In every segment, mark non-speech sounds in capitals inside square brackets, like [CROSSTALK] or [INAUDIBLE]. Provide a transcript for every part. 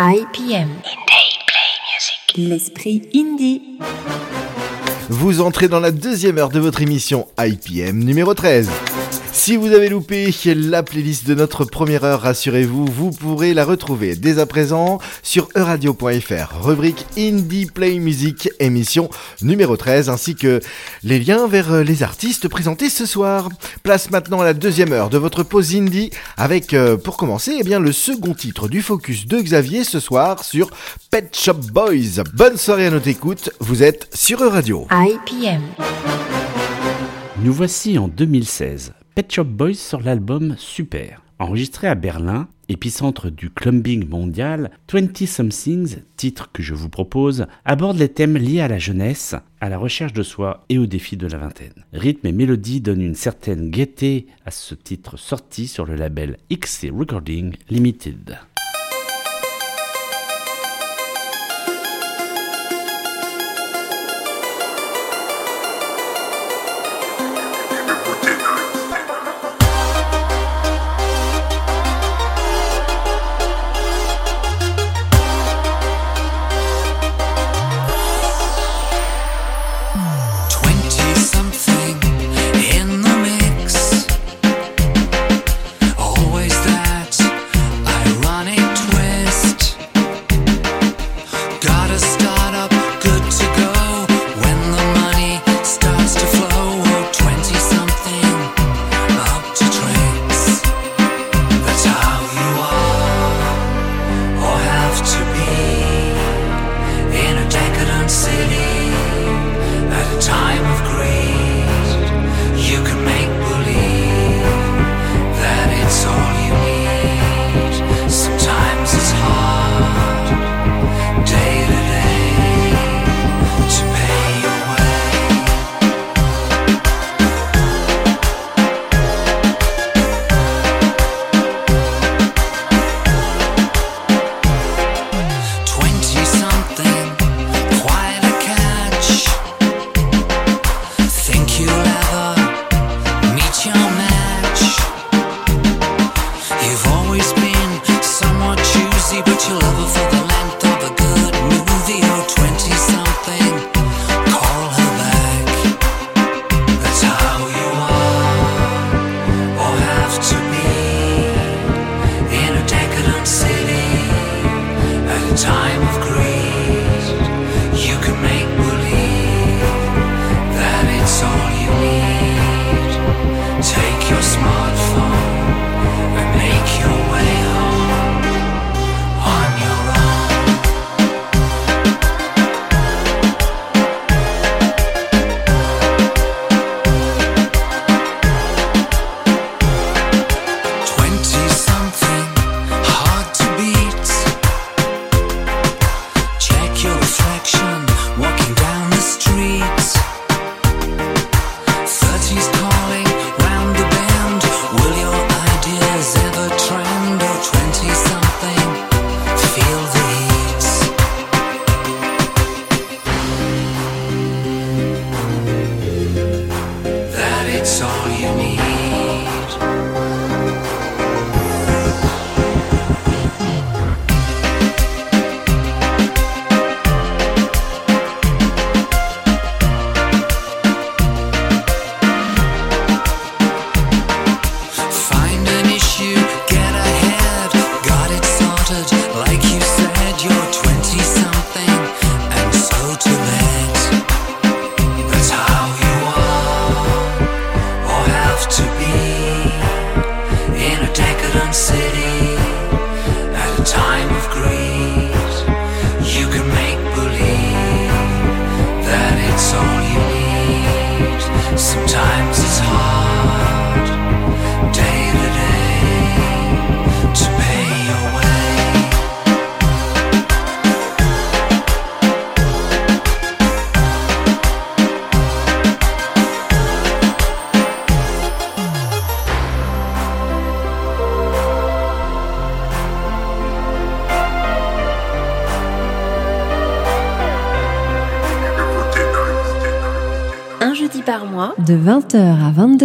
IPM. L'esprit indie. Vous entrez dans la deuxième heure de votre émission IPM numéro 13. Si vous avez loupé la playlist de notre première heure, rassurez-vous, vous pourrez la retrouver dès à présent sur euradio.fr, rubrique Indie Play Music, émission numéro 13, ainsi que les liens vers les artistes présentés ce soir. Place maintenant à la deuxième heure de votre pause indie, avec, euh, pour commencer, eh bien, le second titre du focus de Xavier ce soir sur Pet Shop Boys. Bonne soirée à notre écoute, vous êtes sur Euradio. IPM. Nous voici en 2016. Pet Shop Boys sur l'album Super. Enregistré à Berlin, épicentre du clubbing mondial, 20 Somethings, titre que je vous propose, aborde les thèmes liés à la jeunesse, à la recherche de soi et au défi de la vingtaine. Rythme et mélodie donnent une certaine gaieté à ce titre sorti sur le label XC Recording Limited.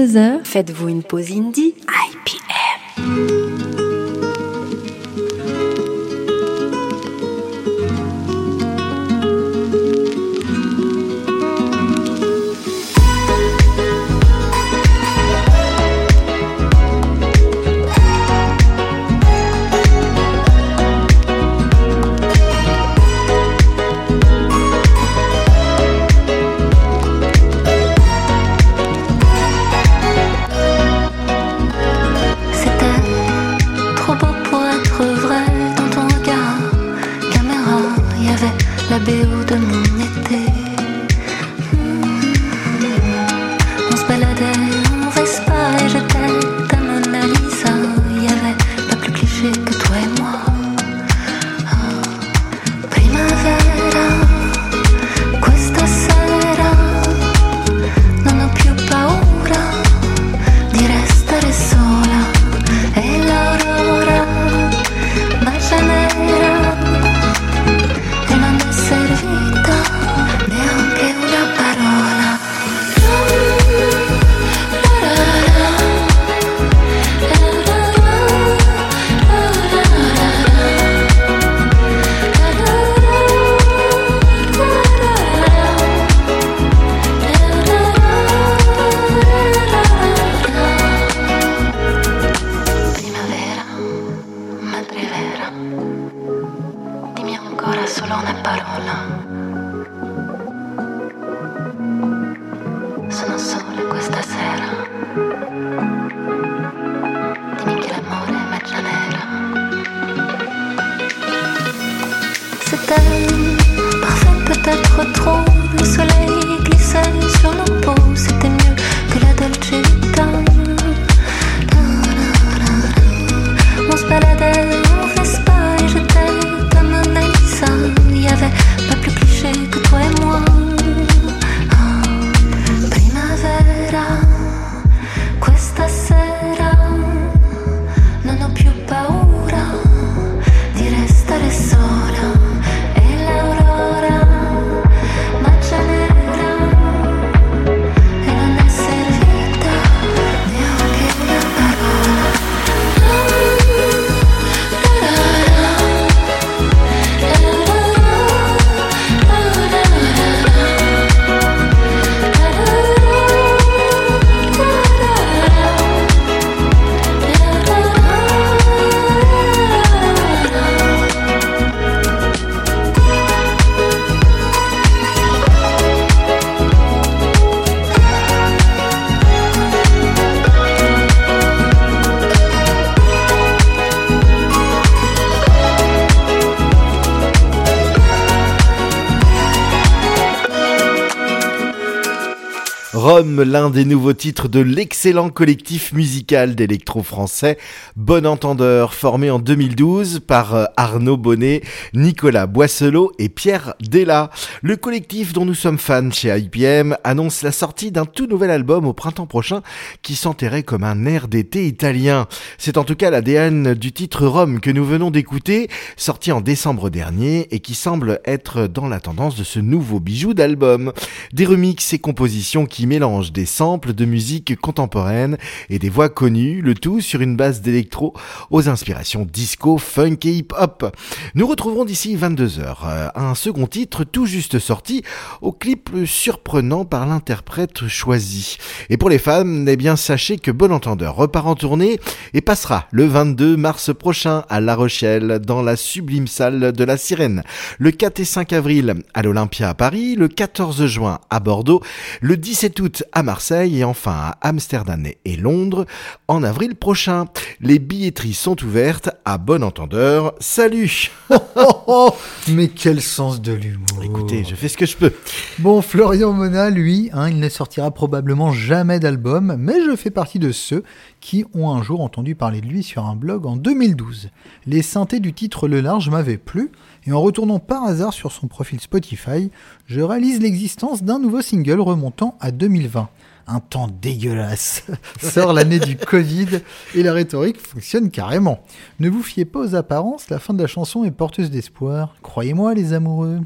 22h, faites-vous une pause indie l'un des nouveaux titres de l'excellent collectif musical d'électro français Bon Entendeur, formé en 2012 par euh, Arnaud Bonnet, Nicolas Boisselot et Pierre Della. Le collectif dont nous sommes fans chez IPM annonce la sortie d'un tout nouvel album au printemps prochain qui s'enterrait comme un air d'été italien. C'est en tout cas l'ADN du titre Rome que nous venons d'écouter, sorti en décembre dernier et qui semble être dans la tendance de ce nouveau bijou d'album. Des remixes et compositions qui mélange des samples de musique contemporaine et des voix connues, le tout sur une base d'électro aux inspirations disco, funk et hip-hop. Nous retrouverons d'ici 22h euh, un second titre tout juste sorti au clip surprenant par l'interprète choisi. Et pour les fans, eh bien sachez que Bon Entendeur repart en tournée et passera le 22 mars prochain à La Rochelle dans la sublime salle de la Sirène. Le 4 et 5 avril à l'Olympia à Paris, le 14 juin à Bordeaux, le 17 août à Marseille et enfin à Amsterdam et Londres en avril prochain. Les billetteries sont ouvertes à bon entendeur. Salut [LAUGHS] mais quel sens de l'humour. Écoutez, je fais ce que je peux. Bon, Florian Mona, lui, hein, il ne sortira probablement jamais d'album, mais je fais partie de ceux qui ont un jour entendu parler de lui sur un blog en 2012. Les synthés du titre Le Large m'avaient plu, et en retournant par hasard sur son profil Spotify, je réalise l'existence d'un nouveau single remontant à 2020. Un temps dégueulasse [LAUGHS] sort l'année du Covid et la rhétorique fonctionne carrément. Ne vous fiez pas aux apparences, la fin de la chanson est porteuse d'espoir. Croyez-moi les amoureux.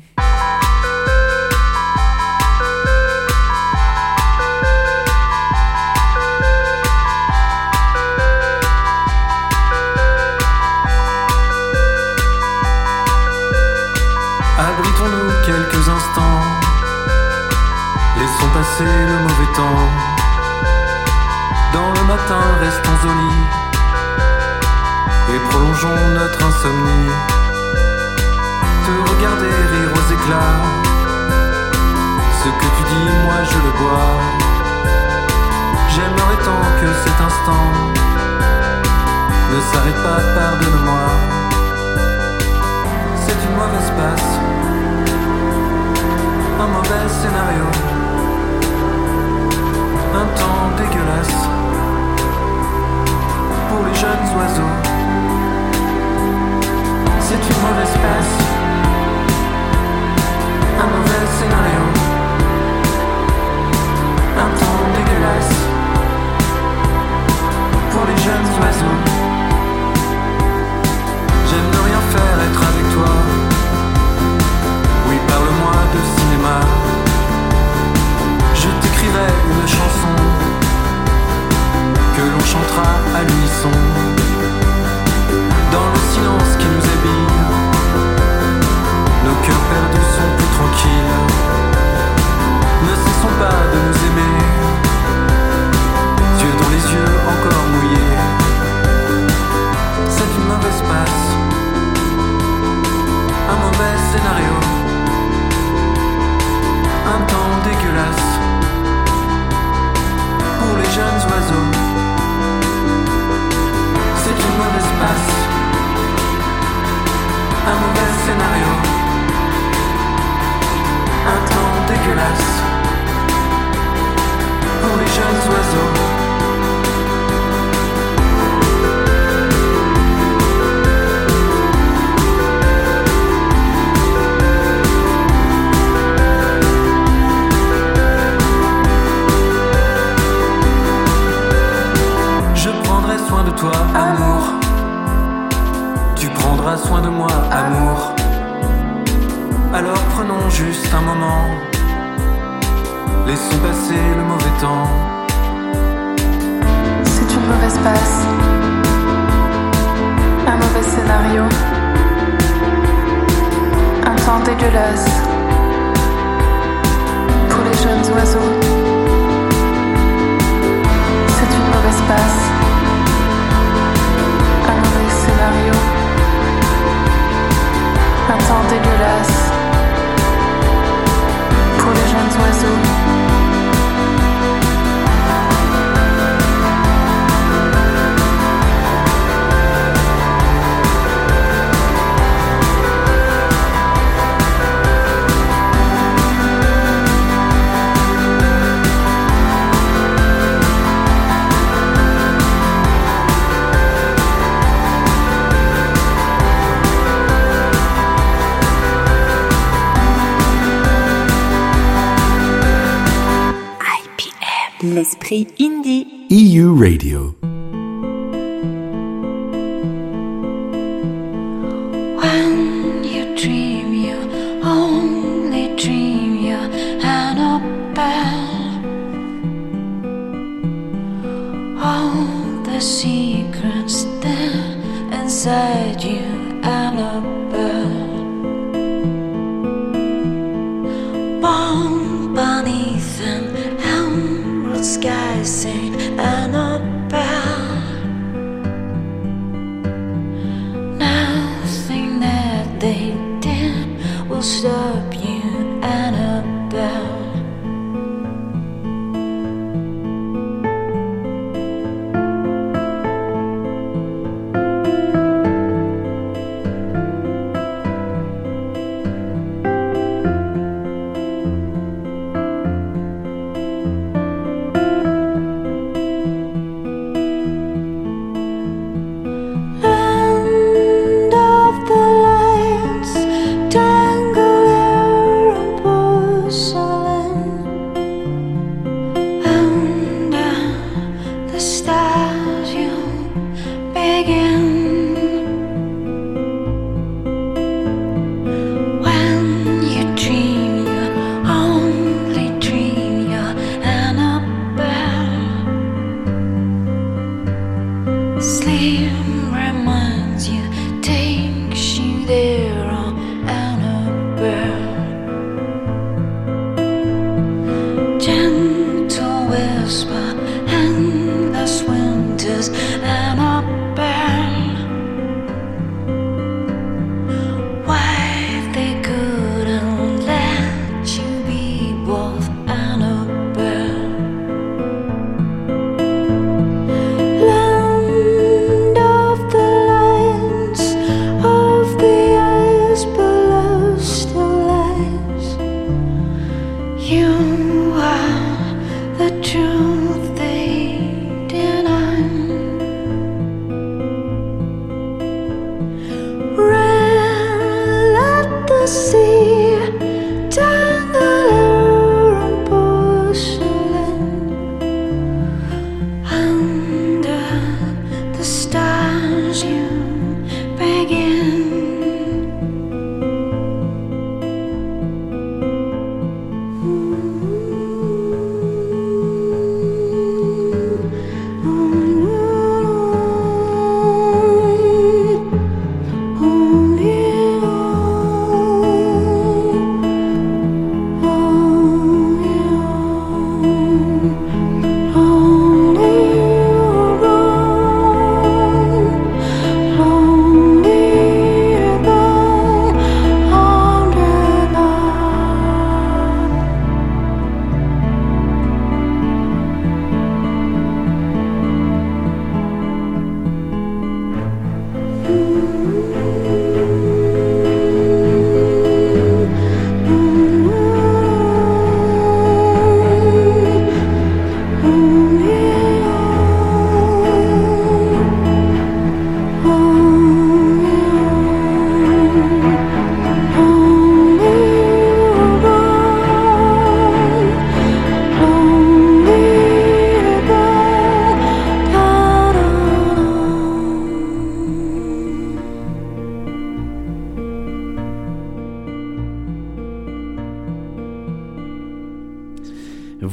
Passer le mauvais temps. Dans le matin, restons au lit. Et prolongeons notre insomnie. Te regarder rire aux éclats. Ce que tu dis, moi je le bois. J'aimerais tant que cet instant ne s'arrête pas, pardonne-moi. C'est une mauvaise passe un mauvais scénario, un temps dégueulasse pour les jeunes oiseaux. C'est une mauvaise passe, un mauvais scénario, un temps dégueulasse pour les jeunes oiseaux. J'aime ne rien faire, être avec toi. Oui, parle-moi de cinéma j'écrivais une chanson que l'on chantera à l'unisson dans le silence qui nous habille. IPM. L'esprit indie. EU Radio.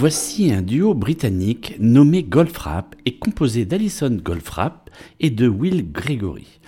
Voici un duo britannique britannique nommé Goldfrapp et composé d'Alison Goldfrapp et de Will Gregory.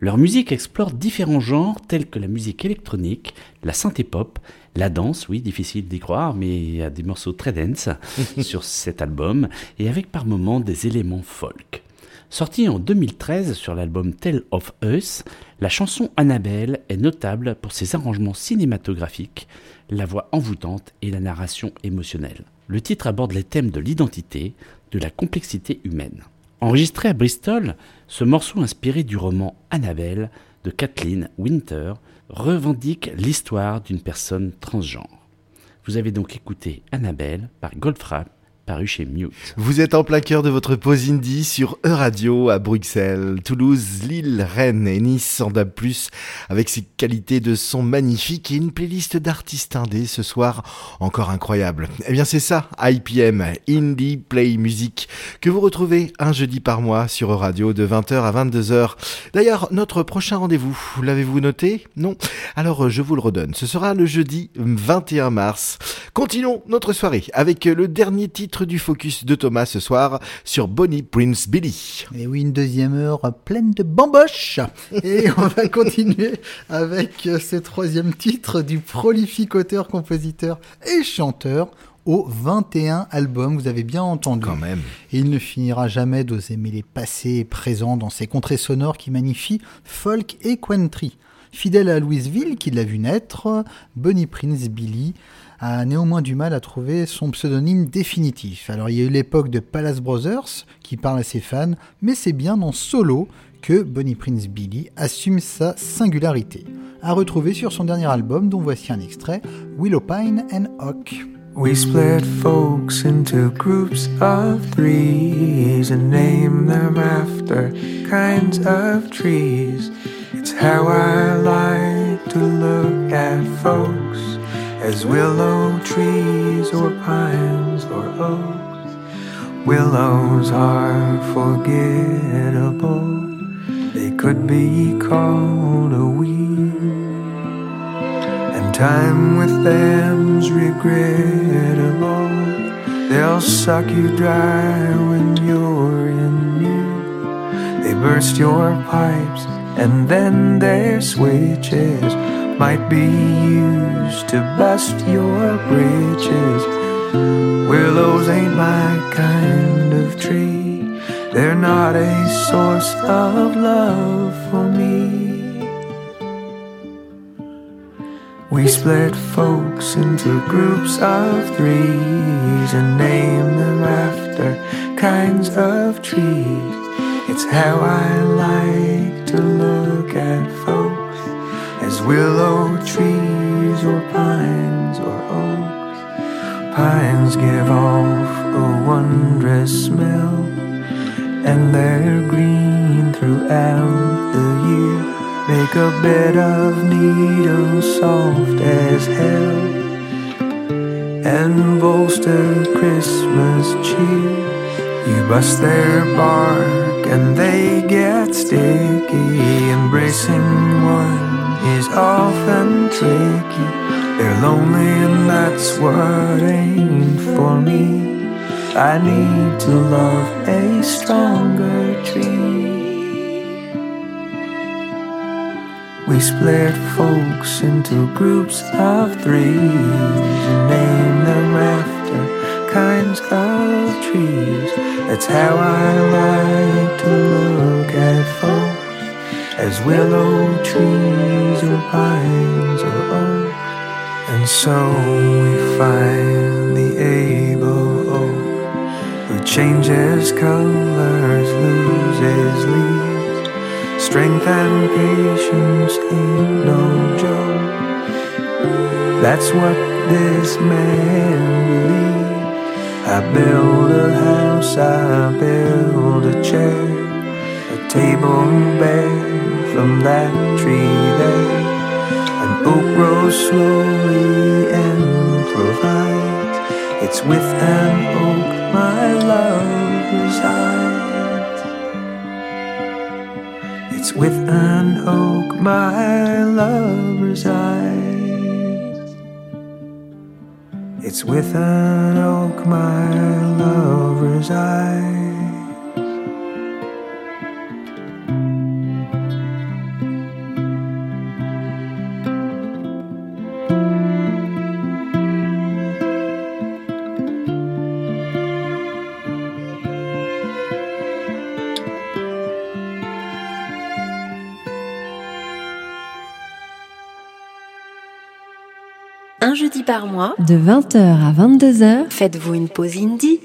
Leur musique explore différents genres tels que la musique électronique, la synthé pop, la danse, oui, difficile d'y croire, mais il y a des morceaux très dense [LAUGHS] sur cet album, et avec par moments des éléments folk. Sortie en 2013 sur l'album Tell of Us, la chanson Annabelle est notable pour ses arrangements cinématographiques, la voix envoûtante et la narration émotionnelle. Le titre aborde les thèmes de l'identité, de la complexité humaine. Enregistré à Bristol, ce morceau inspiré du roman Annabelle de Kathleen Winter revendique l'histoire d'une personne transgenre. Vous avez donc écouté Annabelle par Goldfrapp paru chez Mute. Vous êtes en plein cœur de votre pause indie sur E-Radio à Bruxelles, Toulouse, Lille, Rennes et Nice en DAB+, avec ses qualités de son magnifiques et une playlist d'artistes indés ce soir encore incroyable. Eh bien c'est ça, IPM, Indie Play Music, que vous retrouvez un jeudi par mois sur E-Radio de 20h à 22h. D'ailleurs, notre prochain rendez-vous, l'avez-vous noté? Non Alors je vous le redonne, ce sera le jeudi 21 mars. Continuons notre soirée avec le dernier titre du focus de Thomas ce soir sur Bonnie Prince Billy. Et oui, une deuxième heure pleine de bamboches. Et [LAUGHS] on va continuer avec ce troisième titre du prolifique auteur, compositeur et chanteur au 21 albums, vous avez bien entendu. Quand même. Et il ne finira jamais d'oser mêler passé et présent dans ces contrées sonores qui magnifient folk et country. Fidèle à Louisville, qui l'a vu naître, Bonnie Prince Billy a néanmoins du mal à trouver son pseudonyme définitif. Alors il y a eu l'époque de Palace Brothers, qui parle à ses fans, mais c'est bien en solo que Bonnie Prince Billy assume sa singularité. À retrouver sur son dernier album, dont voici un extrait, Willow Pine and Oak. We split folks into groups of threes and name them after kinds of trees. It's how I like to look at folks as willow trees or pines or oaks. Willows are forgettable, they could be called a weed. And time with them's regrettable, they'll suck you dry when you're in need. They burst your pipes and then their switches might be used to bust your bridges. Willows ain't my kind of tree, they're not a source of love for me. We split folks into groups of threes and name them after kinds of trees. It's how I like to look at folks willow trees or pines or oaks. Pines give off a wondrous smell, and they're green throughout the year. Make a bed of needles soft as hell, and bolster Christmas cheer. You bust their bark and they get sticky, embracing one is often tricky. They're lonely, and that's what ain't for me. I need to love a stronger tree. We split folks into groups of threes and name them after kinds of trees. That's how I like to look at folks as willow trees or pines or oaks. And so we find the able oak who changes colors, loses leaves. Strength and patience ain't no joke. That's what this man believes. I build a house, I build a chair, a table and bed from that tree there. An oak grows slowly and provides. It's with an oak my love resides. It's with an oak my love resides. It's with an oak my love resides. par mois, de 20h à 22h, faites-vous une pause indie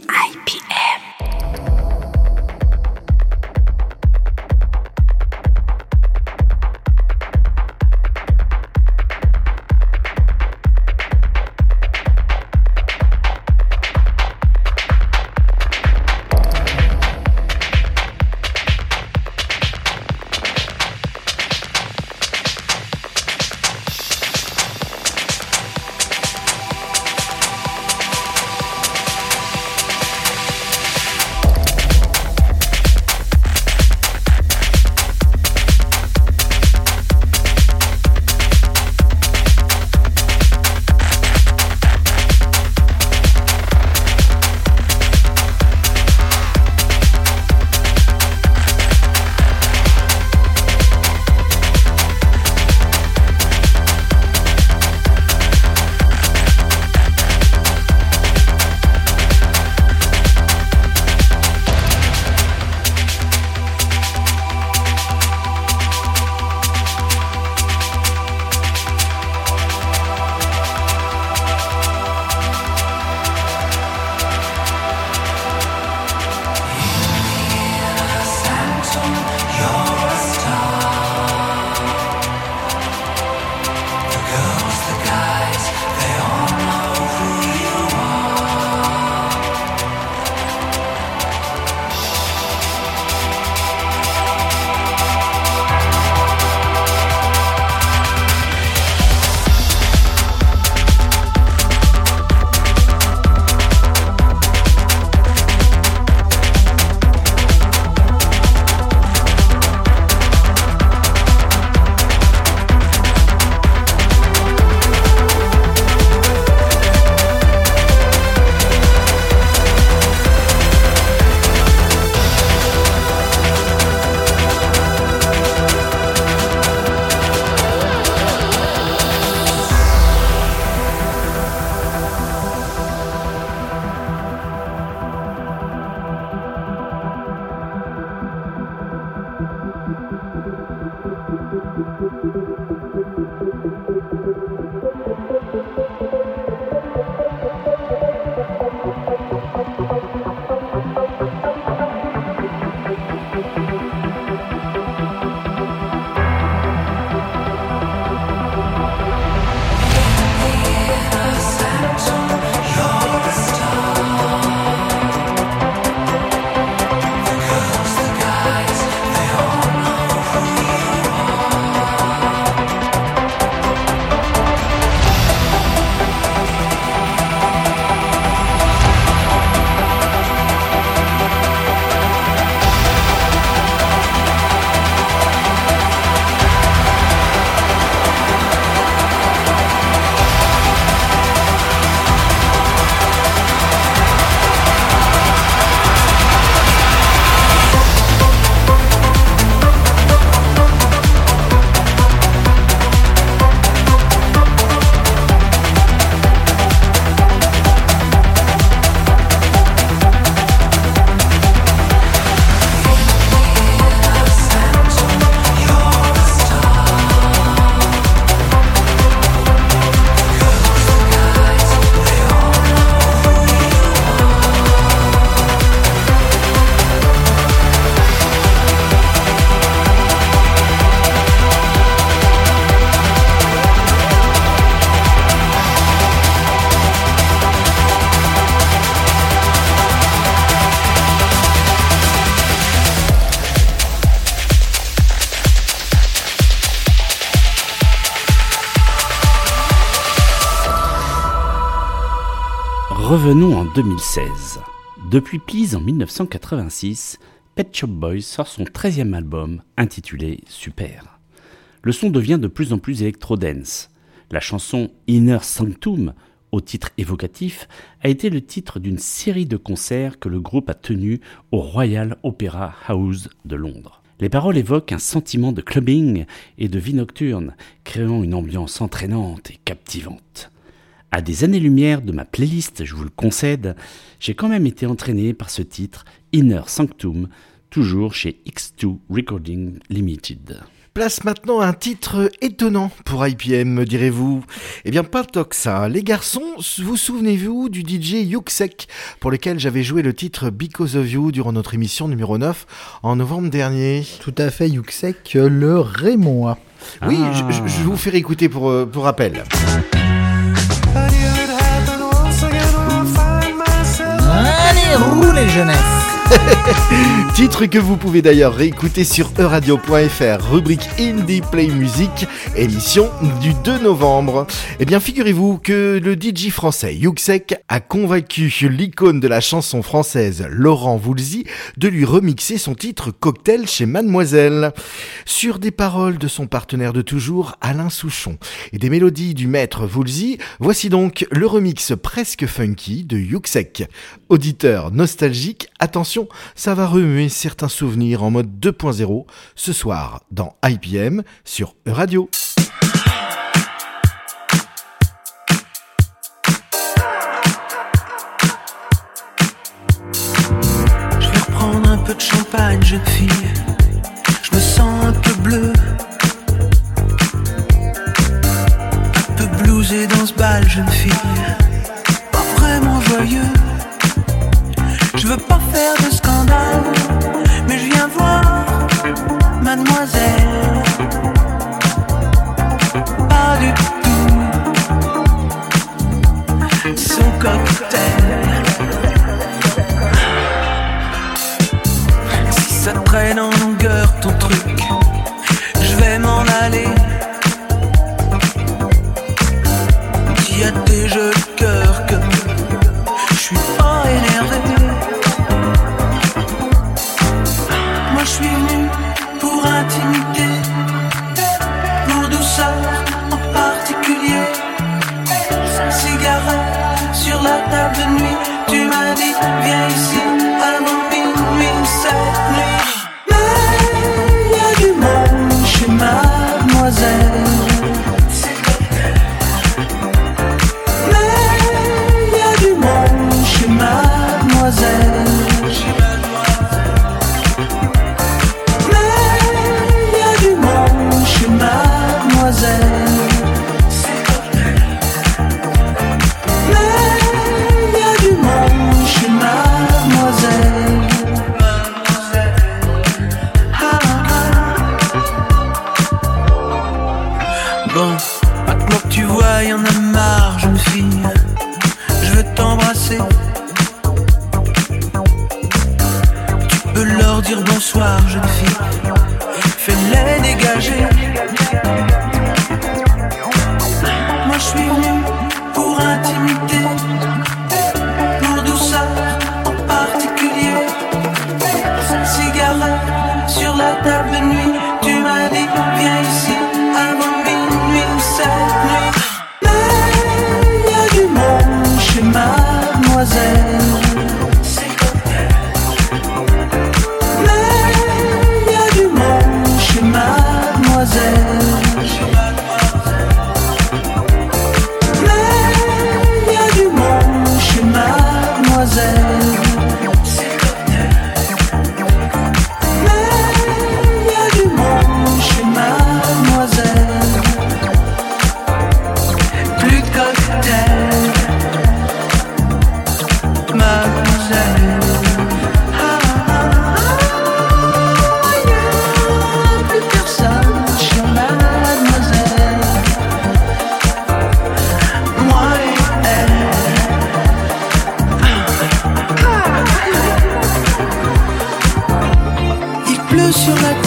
2016. Depuis Pise en 1986, Pet Shop Boys sort son 13 album intitulé Super. Le son devient de plus en plus électro-dance. La chanson Inner Sanctum, au titre évocatif, a été le titre d'une série de concerts que le groupe a tenus au Royal Opera House de Londres. Les paroles évoquent un sentiment de clubbing et de vie nocturne, créant une ambiance entraînante et captivante. À des années-lumière de ma playlist, je vous le concède, j'ai quand même été entraîné par ce titre, Inner Sanctum, toujours chez X2 Recording Limited. Place maintenant un titre étonnant pour IPM, me direz-vous. Eh bien, pas tant que ça. Les garçons, vous souvenez-vous du DJ Yuxek, pour lequel j'avais joué le titre Because of You durant notre émission numéro 9 en novembre dernier Tout à fait, Yuxek, le Raymond. Oui, Ah. je, je- je vous fais écouter pour, euh, pour rappel. Allez, roulez jeunesse [LAUGHS] Titre que vous pouvez d'ailleurs réécouter sur euradio.fr, rubrique Indie Play Music, émission du 2 novembre. Eh bien, figurez-vous que le DJ français Yuxek a convaincu l'icône de la chanson française Laurent Voulzy de lui remixer son titre Cocktail chez Mademoiselle. Sur des paroles de son partenaire de toujours, Alain Souchon, et des mélodies du maître Voulzy, voici donc le remix presque funky de Yuxek. Auditeur nostalgique, attention, ça va remuer certains souvenirs en mode 2.0 ce soir dans IPM sur Euradio. Je vais reprendre un peu de champagne, jeune fille. Je me sens un peu bleu. Un peu blousé dans ce bal, jeune fille. Pas vraiment joyeux. Je veux pas faire de scandale, mais je viens voir mademoiselle. Pas du tout. Son cocktail. Si ça traîne en longueur ton truc, tu m'as dit viens ici Il pleut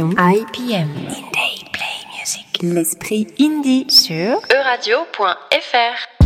IPM Indie Play Music, l'esprit indie. Sur euradio.fr.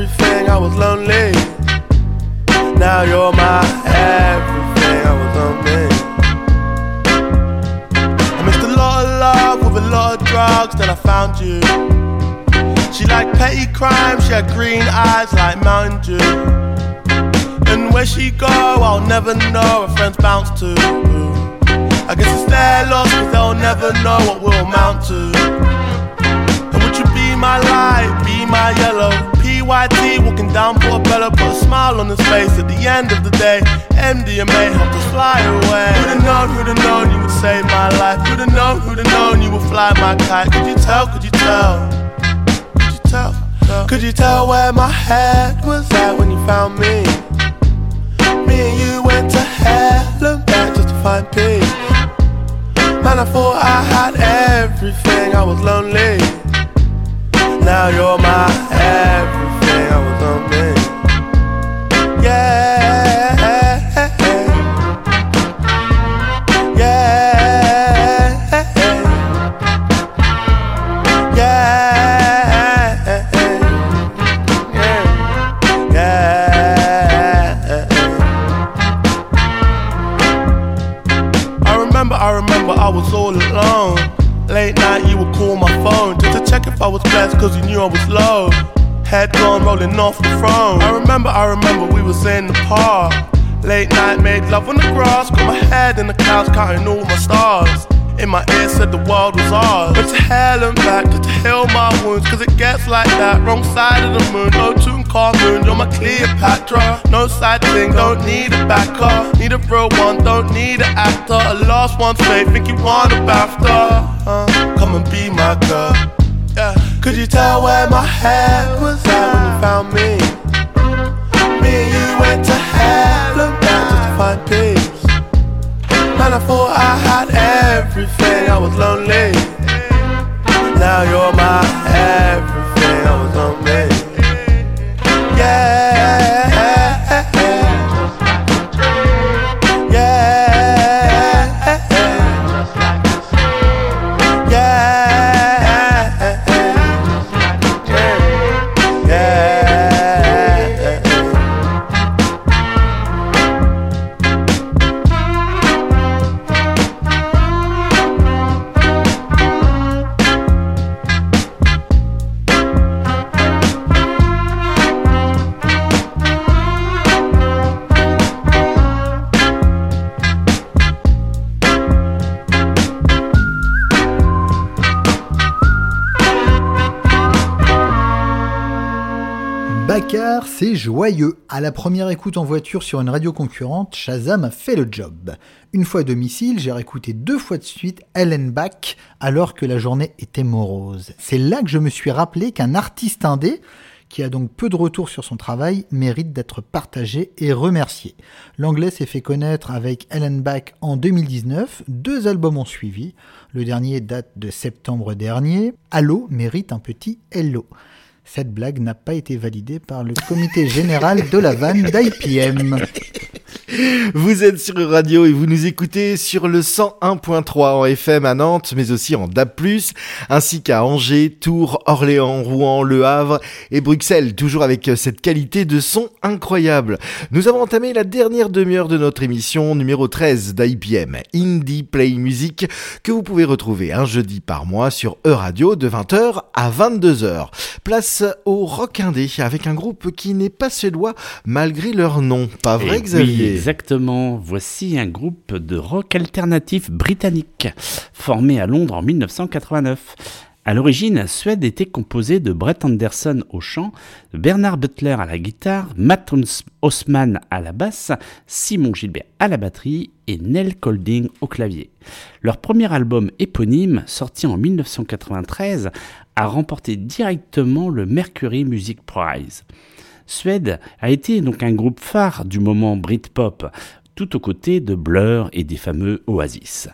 everything, I was lonely. Now you're my everything, I was lonely. I missed a lot of love with a lot of drugs, then I found you. She liked petty crime, she had green eyes like Mountain Dew. And where she go, I'll never know. Her friends bounce to. I guess it's their loss, cause they'll never know what we'll amount to. And would you be my light, be my yellow? PYT walking down Portobello, put a smile on his face at the end of the day. MDMA helped us fly away. Who'd have known, who'd have known you would save my life? Who'd have known, who'd have known you would fly my kite? Could you tell, could you tell? Could you tell? Could you tell where my head was at when you found me? Me and you went to hell and back just to find peace. Man, I thought I had everything, I was lonely. Now you're my everything, I was. Yeah. Yeah. Yeah. Yeah. I remember, I remember I was all alone. Late night, you would call my phone just to check if I was blessed, cause you knew I was low. Head gone, rolling off the throne. I remember, I remember we was in the park. Late night, made love on the grass, got my head in the clouds, counting all my stars. In my ear said the world was ours. Went to hell and back to heal my wounds, cause it gets like that. Wrong side of the moon, no Tutankhamun, you're my Cleopatra. No side thing, don't need a backer. Need a real one, don't need an actor. A lost one's fate, think you want a BAFTA. Uh, come and be my girl. Yeah. Could you tell where my head was at when you found me? Me and you went to hell and back just to find peace. Man, I thought I had everything, I was lonely. Now you're my everything, c'est joyeux. À la première écoute en voiture sur une radio concurrente, Shazam a fait le job. Une fois à domicile, j'ai réécouté deux fois de suite Ellen Bach alors que la journée était morose. C'est là que je me suis rappelé qu'un artiste indé, qui a donc peu de retour sur son travail, mérite d'être partagé et remercié. L'anglais s'est fait connaître avec Ellen Bach en 2019, deux albums ont suivi. Le dernier date de septembre dernier. Allo mérite un petit hello. Cette blague n'a pas été validée par le comité général de la vanne d'IPM. [LAUGHS] Vous êtes sur Radio et vous nous écoutez sur le 101.3 en FM à Nantes, mais aussi en DAB+, ainsi qu'à Angers, Tours, Orléans, Rouen, Le Havre et Bruxelles, toujours avec cette qualité de son incroyable. Nous avons entamé la dernière demi-heure de notre émission numéro 13 d'IPM, Indie Play Music, que vous pouvez retrouver un jeudi par mois sur E-Radio de 20h à 22h. Place au rock indé avec un groupe qui n'est pas suédois malgré leur nom. Pas vrai Eh Xavier? Oui, exactement. Voici un groupe de rock alternatif britannique formé à Londres en 1989. À l'origine, Suède était composé de Brett Anderson au chant, Bernard Butler à la guitare, Matt Osman à la basse, Simon Gilbert à la batterie et Nell Colding au clavier. Leur premier album éponyme, sorti en 1993, a remporté directement le Mercury Music Prize. Suède a été donc un groupe phare du moment Britpop, tout aux côtés de Blur et des fameux Oasis.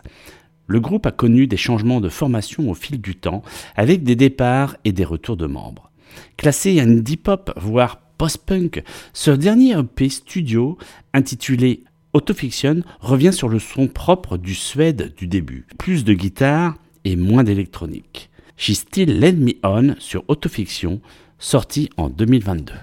Le groupe a connu des changements de formation au fil du temps, avec des départs et des retours de membres. Classé indie pop, voire post-punk, ce dernier EP studio, intitulé Autofiction, revient sur le son propre du Suède du début. Plus de guitare et moins d'électronique. She Still Led Me On sur Autofiction, sorti en 2022.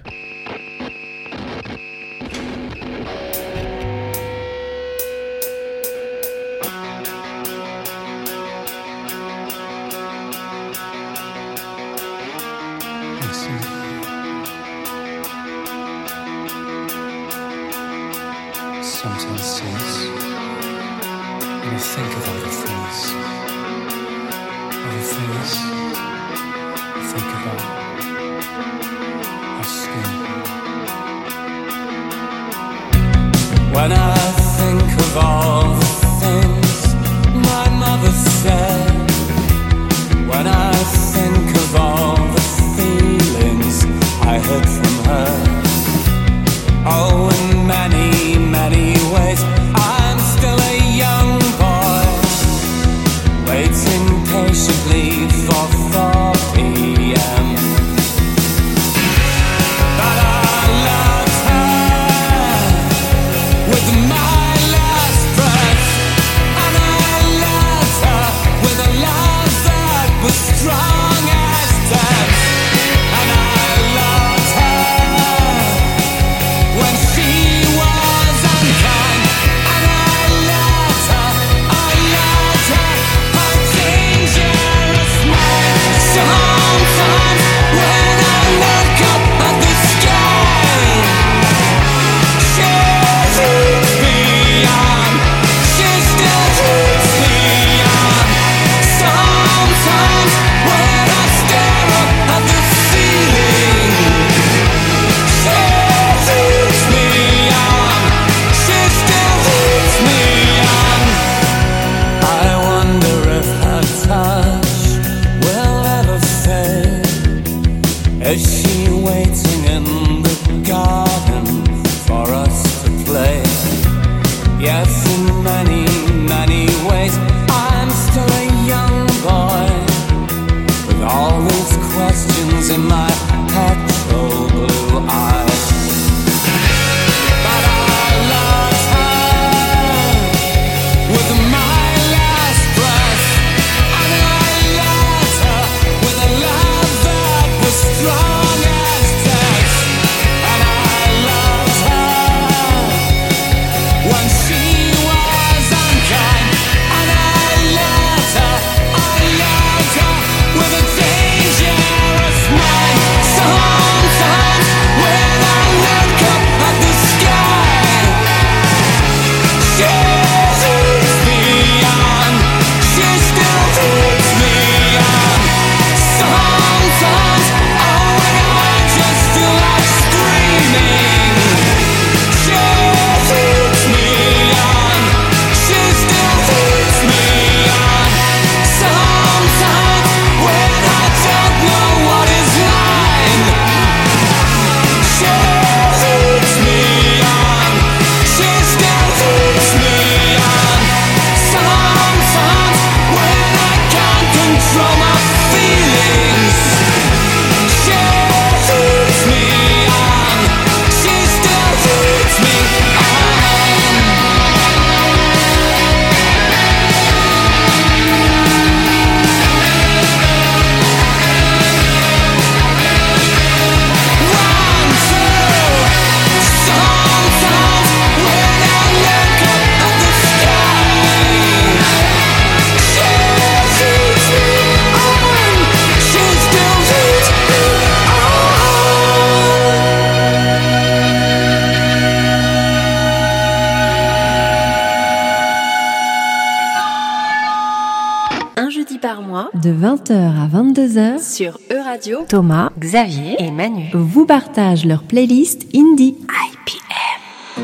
20h à 22h sur E-Radio, Thomas, Xavier et Manu vous partagent leur playlist indie IPM.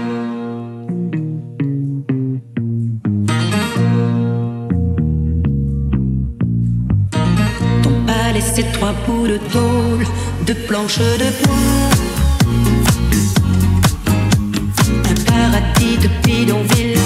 Ton palais, c'est trois bouts de tôle, de planches de bois. Un paradis de bidonville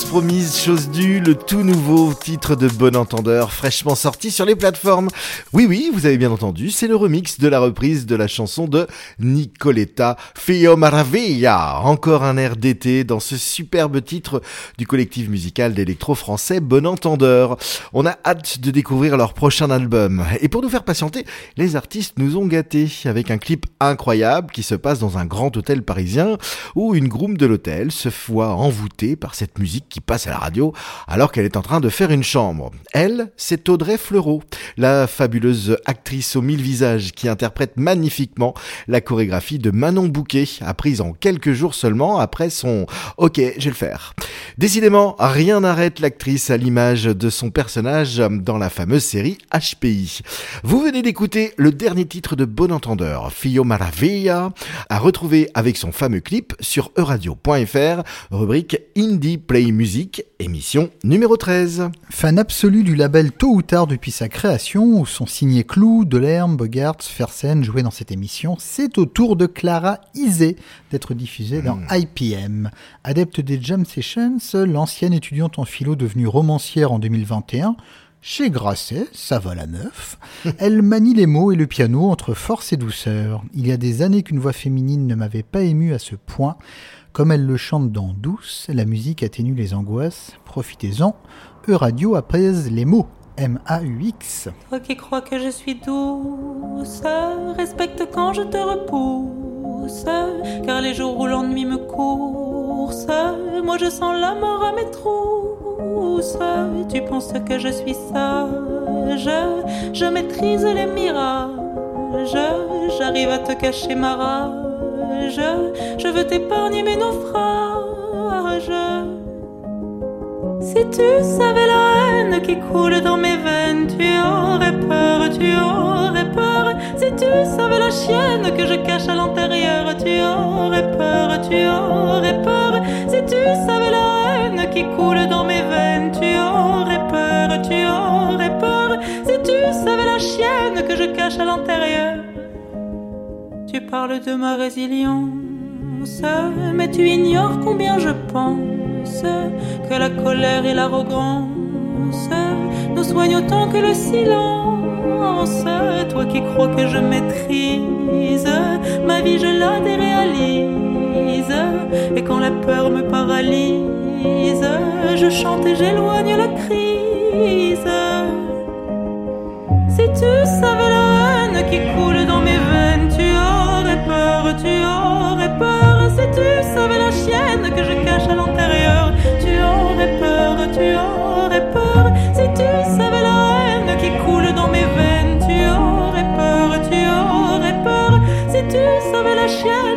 Chose promise, chose due, le tout nouveau titre de Bon Entendeur, fraîchement sorti sur les plateformes. Oui, oui, vous avez bien entendu, c'est le remix de la reprise de la chanson de Nicoletta Fio Maravilla. Encore un air d'été dans ce superbe titre du collectif musical d'électro français Bon Entendeur. On a hâte de découvrir leur prochain album. Et pour nous faire patienter, les artistes nous ont gâtés avec un clip incroyable qui se passe dans un grand hôtel parisien où une groom de l'hôtel se voit envoûtée par cette musique qui passe à la radio alors qu'elle est en train de faire une chambre. Elle, c'est Audrey Fleurot, la fabuleuse actrice aux mille visages qui interprète magnifiquement la chorégraphie de Manon Bouquet, apprise en quelques jours seulement après son Ok, je vais le faire. Décidément, rien n'arrête l'actrice à l'image de son personnage dans la fameuse série HPI. Vous venez d'écouter le dernier titre de Bon Entendeur, Fio Maravilla, à retrouver avec son fameux clip sur euradio.fr, rubrique Indie Play Music, émission numéro 13. Fan absolu du label tôt ou tard depuis sa création, où sont signés Clou, Delerme, Bogarts, Fersen joués dans cette émission, c'est au tour de Clara Isé d'être diffusée dans IPM. Adepte des Jam Sessions, l'ancienne étudiante en philo devenue romancière en 2021, chez Grasset, ça va la meuf. [LAUGHS] Elle manie les mots et le piano entre force et douceur. Il y a des années qu'une voix féminine ne m'avait pas ému à ce point. Comme elle le chante dans Douce, la musique atténue les angoisses. Profitez-en. E-Radio apaise les mots. M-A-U-X. Toi qui crois que je suis douce, respecte quand je te repousse, car les jours où l'ennui me course, moi je sens la mort à mes trousses. Tu penses que je suis sage, je maîtrise les mirages, j'arrive à te cacher ma rage. Je veux t'épargner mes naufrages. Si tu savais la haine qui coule dans mes veines, tu aurais peur, tu aurais peur. Si tu savais la chienne que je cache à l'intérieur, tu aurais peur, tu aurais peur. Si tu savais la haine qui coule dans mes veines, tu aurais peur, tu aurais peur. Si tu savais la chienne que je cache à l'intérieur, tu parles de ma résilience, mais tu ignores combien je pense que la colère et l'arrogance nous soignent autant que le silence. Toi qui crois que je maîtrise ma vie, je la déréalise. Et quand la peur me paralyse, je chante et j'éloigne la crise. Si tu savais la haine qui coule dans mes tu aurais peur. Si tu savais la chienne que je cache à l'intérieur, tu aurais peur, tu aurais peur. Si tu savais la haine qui coule dans mes veines, tu aurais peur, tu aurais peur. Si tu savais la chienne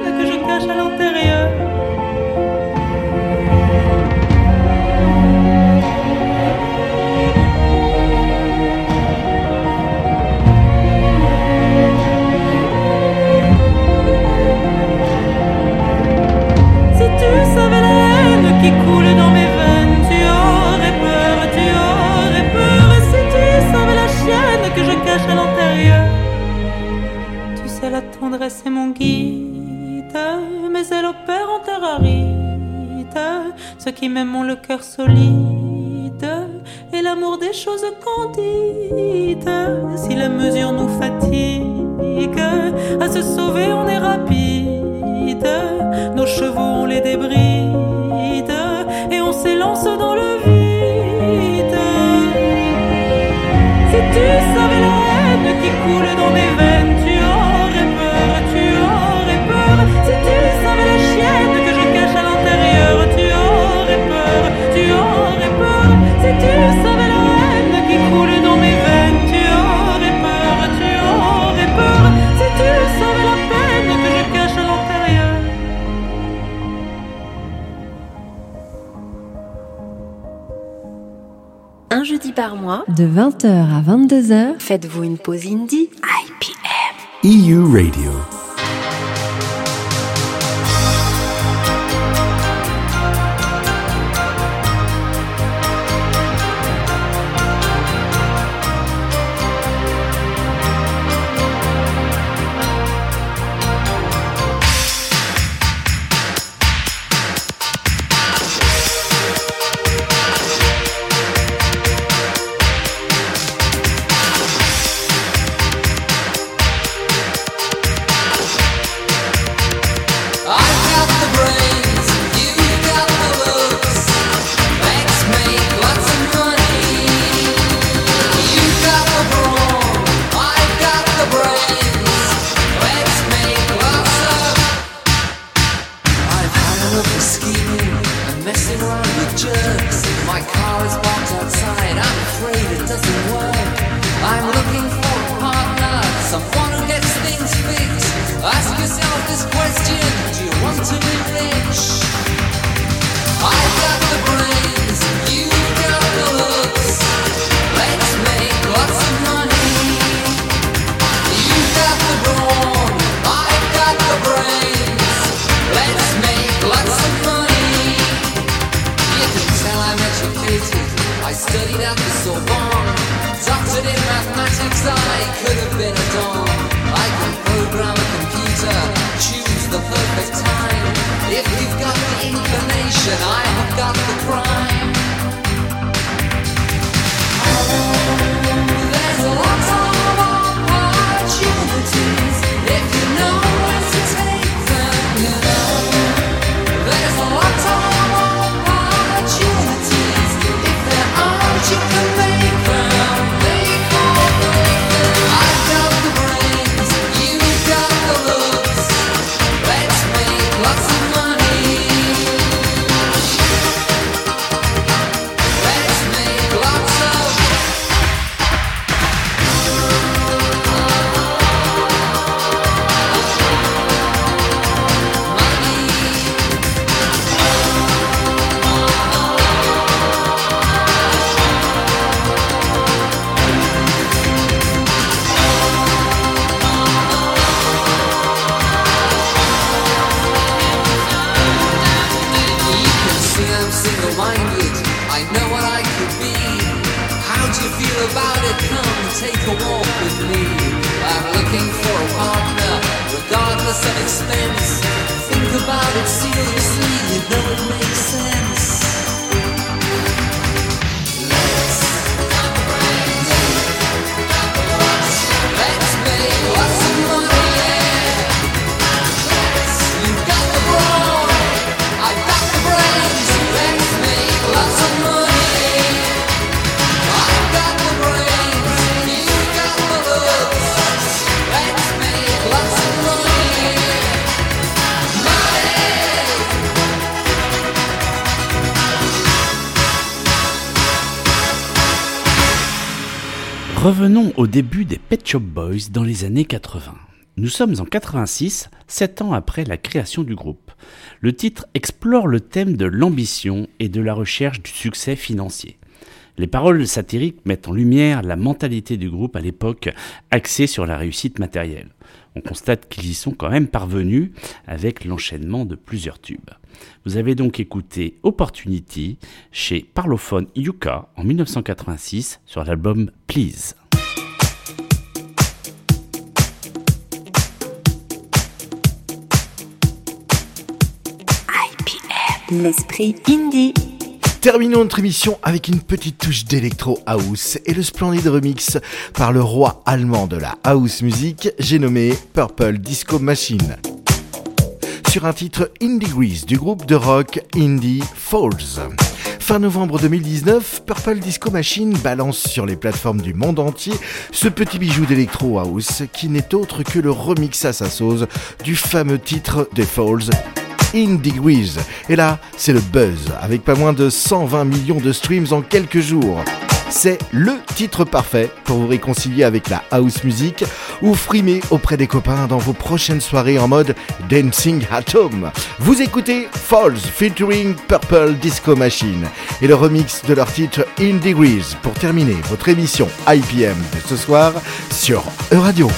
qui ont le cœur solide et l'amour des choses candides. Si la mesure nous fatigue, à se sauver on est rapide. Nos chevaux on les débride et on s'élance dans le vide. Jeudi par mois, De 20h à 22h, faites-vous une pause indie IPM. EU Radio. Revenons au début des Pet Shop Boys dans les années 80. Nous sommes en 86, 7 ans après la création du groupe. Le titre explore le thème de l'ambition et de la recherche du succès financier. Les paroles satiriques mettent en lumière la mentalité du groupe à l'époque axée sur la réussite matérielle. On constate qu'ils y sont quand même parvenus avec l'enchaînement de plusieurs tubes. Vous avez donc écouté Opportunity chez Parlophone Yuka en 1986 sur l'album Please. L'esprit indie. Terminons notre émission avec une petite touche d'électro house et le splendide remix par le roi allemand de la house music, j'ai nommé Purple Disco Machine. Sur un titre Indie Grease du groupe de rock Indie Falls. Fin novembre 2019, Purple Disco Machine balance sur les plateformes du monde entier ce petit bijou d'électro house qui n'est autre que le remix à sa sauce du fameux titre des Falls In Degrees. Et là, c'est le buzz, avec pas moins de 120 millions de streams en quelques jours. C'est le titre parfait pour vous réconcilier avec la house music ou frimer auprès des copains dans vos prochaines soirées en mode dancing at home. Vous écoutez Falls featuring Purple Disco Machine et le remix de leur titre In Degrees pour terminer votre émission IPM de ce soir sur Euradio.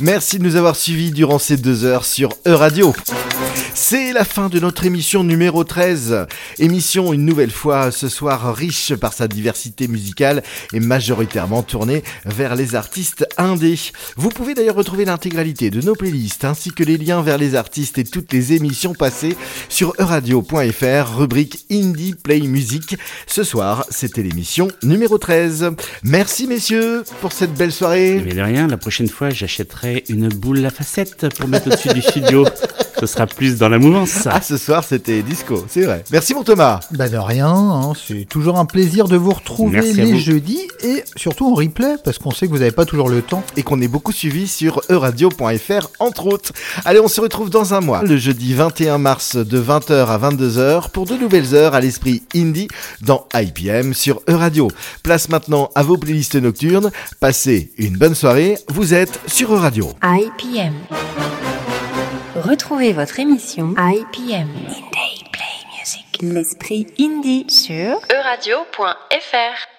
Merci de nous avoir suivis durant ces deux heures sur E-Radio. C'est la fin de notre émission numéro 13. Émission une nouvelle fois ce soir riche par sa diversité musicale et majoritairement tournée vers les artistes indés. Vous pouvez d'ailleurs retrouver l'intégralité de nos playlists ainsi que les liens vers les artistes et toutes les émissions passées sur euradio.fr, rubrique Indie Play Music. Ce soir, c'était l'émission numéro 13. Merci messieurs pour cette belle soirée. Mais de rien, la prochaine fois, j'achèterai une boule à facettes pour mettre au-dessus du studio. [LAUGHS] Ce sera plus dans la mouvance. Ah, ce soir, c'était disco, c'est vrai. Merci mon Thomas. Bah de rien, hein, c'est toujours un plaisir de vous retrouver Merci les vous. jeudis et surtout en replay parce qu'on sait que vous n'avez pas toujours le temps. Et qu'on est beaucoup suivi sur euradio.fr entre autres. Allez, on se retrouve dans un mois, le jeudi 21 mars de 20h à 22h pour de nouvelles heures à l'esprit indie dans IPM sur Euradio. Place maintenant à vos playlists nocturnes. Passez une bonne soirée. Vous êtes sur Euradio. IPM. Retrouvez votre émission IPM. Indie Play Music. L'esprit indie sur euradio.fr.